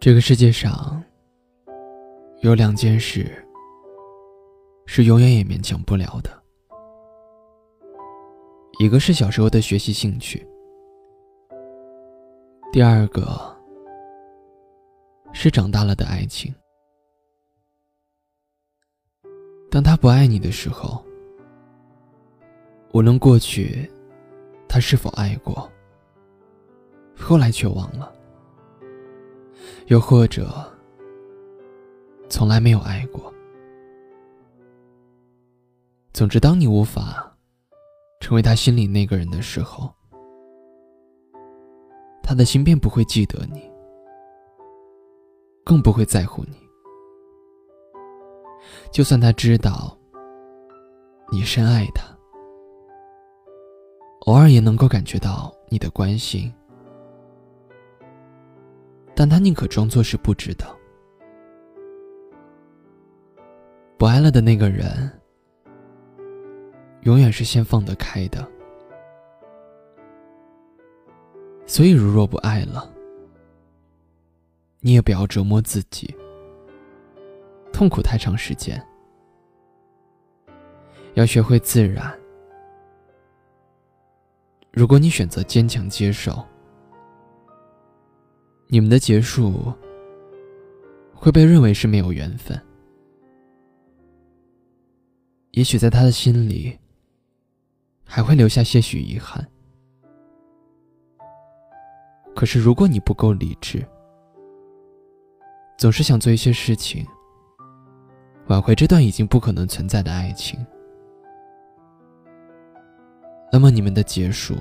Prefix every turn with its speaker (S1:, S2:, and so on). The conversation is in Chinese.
S1: 这个世界上有两件事是永远也勉强不了的，一个是小时候的学习兴趣，第二个是长大了的爱情。当他不爱你的时候，无论过去他是否爱过，后来却忘了。又或者，从来没有爱过。总之，当你无法成为他心里那个人的时候，他的心便不会记得你，更不会在乎你。就算他知道你深爱他，偶尔也能够感觉到你的关心。但他宁可装作是不知道。不爱了的那个人，永远是先放得开的。所以，如若不爱了，你也不要折磨自己，痛苦太长时间。要学会自然。如果你选择坚强接受，你们的结束会被认为是没有缘分，也许在他的心里还会留下些许遗憾。可是如果你不够理智，总是想做一些事情挽回这段已经不可能存在的爱情，那么你们的结束